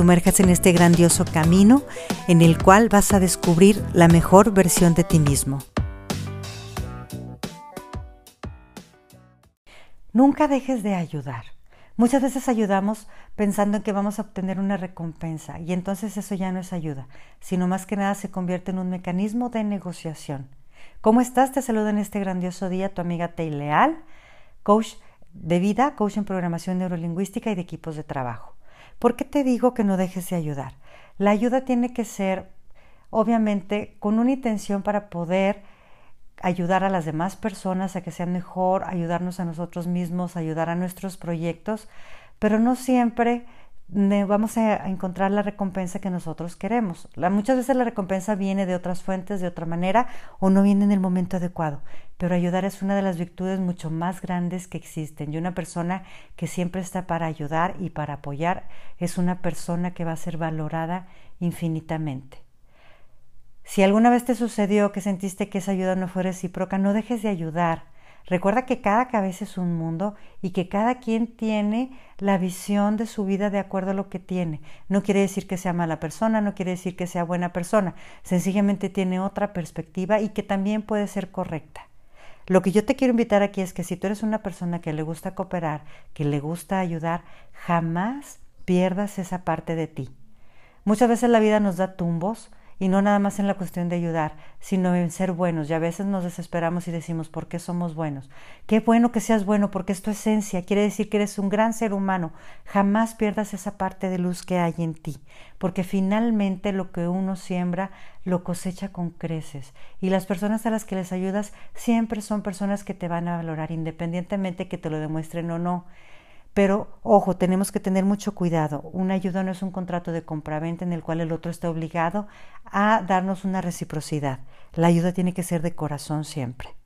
sumerjas en este grandioso camino en el cual vas a descubrir la mejor versión de ti mismo. Nunca dejes de ayudar. Muchas veces ayudamos pensando en que vamos a obtener una recompensa y entonces eso ya no es ayuda, sino más que nada se convierte en un mecanismo de negociación. ¿Cómo estás? Te saludo en este grandioso día tu amiga Tei Leal, coach de vida, coach en programación neurolingüística y de equipos de trabajo. ¿Por qué te digo que no dejes de ayudar? La ayuda tiene que ser, obviamente, con una intención para poder ayudar a las demás personas a que sean mejor, ayudarnos a nosotros mismos, ayudar a nuestros proyectos, pero no siempre vamos a encontrar la recompensa que nosotros queremos. muchas veces la recompensa viene de otras fuentes, de otra manera, o no viene en el momento adecuado. Pero ayudar es una de las virtudes mucho más grandes que existen. Y una persona que siempre está para ayudar y para apoyar es una persona que va a ser valorada infinitamente. Si alguna vez te sucedió que sentiste que esa ayuda no fue recíproca, no dejes de ayudar Recuerda que cada cabeza es un mundo y que cada quien tiene la visión de su vida de acuerdo a lo que tiene. No quiere decir que sea mala persona, no quiere decir que sea buena persona, sencillamente tiene otra perspectiva y que también puede ser correcta. Lo que yo te quiero invitar aquí es que si tú eres una persona que le gusta cooperar, que le gusta ayudar, jamás pierdas esa parte de ti. Muchas veces la vida nos da tumbos, y no nada más en la cuestión de ayudar, sino en ser buenos. Y a veces nos desesperamos y decimos, ¿por qué somos buenos? Qué bueno que seas bueno, porque es tu esencia, quiere decir que eres un gran ser humano. Jamás pierdas esa parte de luz que hay en ti, porque finalmente lo que uno siembra lo cosecha con creces. Y las personas a las que les ayudas siempre son personas que te van a valorar, independientemente que te lo demuestren o no. Pero ojo, tenemos que tener mucho cuidado. Una ayuda no es un contrato de compraventa en el cual el otro está obligado a darnos una reciprocidad. La ayuda tiene que ser de corazón siempre.